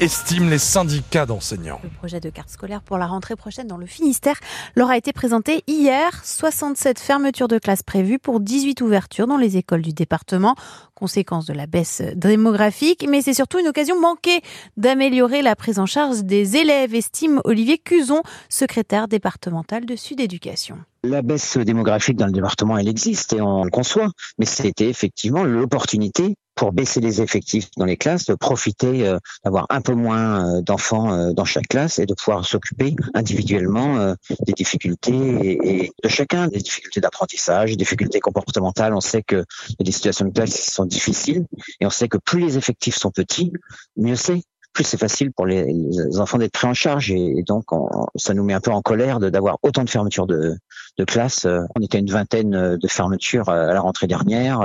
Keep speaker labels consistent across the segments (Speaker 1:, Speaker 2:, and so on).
Speaker 1: estiment les syndicats d'enseignants.
Speaker 2: Le projet de carte scolaire pour la rentrée prochaine dans le Finistère leur a été présenté hier. 67 fermetures de classes prévues pour 18 ouvertures dans les écoles du département. Conséquence de la baisse démographique, mais c'est surtout une occasion manquée d'améliorer la prise en charge des élèves, estime Olivier Cuzon, secrétaire départemental de Sud Éducation.
Speaker 3: La baisse démographique dans le département, elle existe et on le conçoit, mais c'était effectivement l'opportunité pour baisser les effectifs dans les classes, de profiter euh, d'avoir un peu moins euh, d'enfants euh, dans chaque classe et de pouvoir s'occuper individuellement des difficultés et, de chacun, des difficultés d'apprentissage, des difficultés comportementales. On sait que des situations de classe sont difficiles et on sait que plus les effectifs sont petits, mieux c'est plus c'est facile pour les, enfants d'être pris en charge et, donc ça nous met un peu en colère d'avoir autant de fermetures de, de classes. On était une vingtaine de fermetures à la rentrée dernière,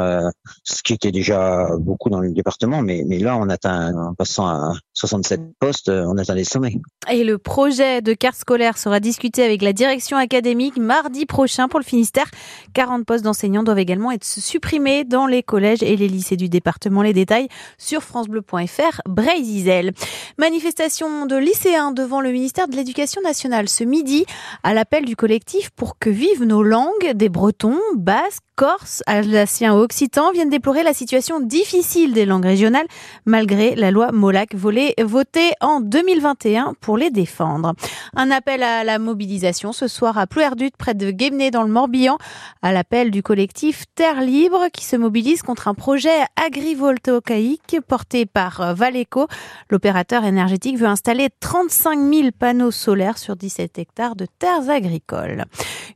Speaker 3: ce qui était déjà beaucoup dans le département, mais, mais là on atteint, en passant à 67 postes, on atteint des sommets.
Speaker 2: Et le projet de carte scolaire sera discuté avec la direction académique mardi prochain pour le Finistère. 40 postes d'enseignants doivent également être supprimés dans les collèges et les lycées du département. Les détails sur francebleu.fr. Bray-Zizel. Manifestation de lycéens devant le ministère de l'Éducation nationale ce midi à l'appel du collectif pour que vivent nos langues. Des Bretons, Basques, Corses, Alsaciens ou Occitans viennent déplorer la situation difficile des langues régionales malgré la loi Molac votée en 2021 pour les défendre. Un appel à la mobilisation ce soir à Plouerdut près de Guémené dans le Morbihan à l'appel du collectif Terre Libre qui se mobilise contre un projet agrivoltaïque porté par Valeco. L'opérateur énergétique veut installer 35 000 panneaux solaires sur 17 hectares de terres agricoles.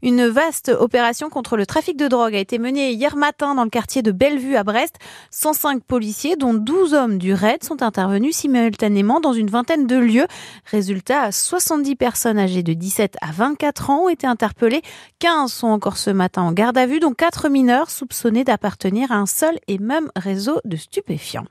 Speaker 2: Une vaste opération contre le trafic de drogue a été menée hier matin dans le quartier de Bellevue à Brest. 105 policiers, dont 12 hommes du RAID, sont intervenus simultanément dans une vingtaine de lieux. Résultat, 70 personnes âgées de 17 à 24 ans ont été interpellées. 15 sont encore ce matin en garde à vue, dont 4 mineurs soupçonnés d'appartenir à un seul et même réseau de stupéfiants.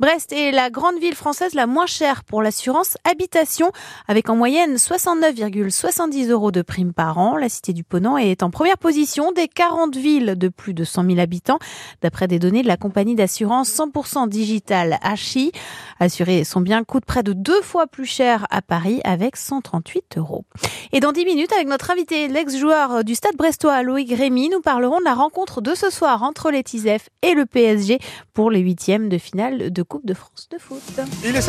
Speaker 2: Brest est la grande ville française la moins chère pour l'assurance habitation, avec en moyenne 69,70 euros de prime par an. La cité du Ponant est en première position des 40 villes de plus de 100 000 habitants, d'après des données de la compagnie d'assurance 100% digital HI. Assurer son bien coûte près de deux fois plus cher à Paris avec 138 euros. Et dans 10 minutes, avec notre invité, l'ex-joueur du Stade brestois Loïc Rémy, nous parlerons de la rencontre de ce soir entre les TISEF et le PSG pour les huitièmes de finale de Coupe de France de foot.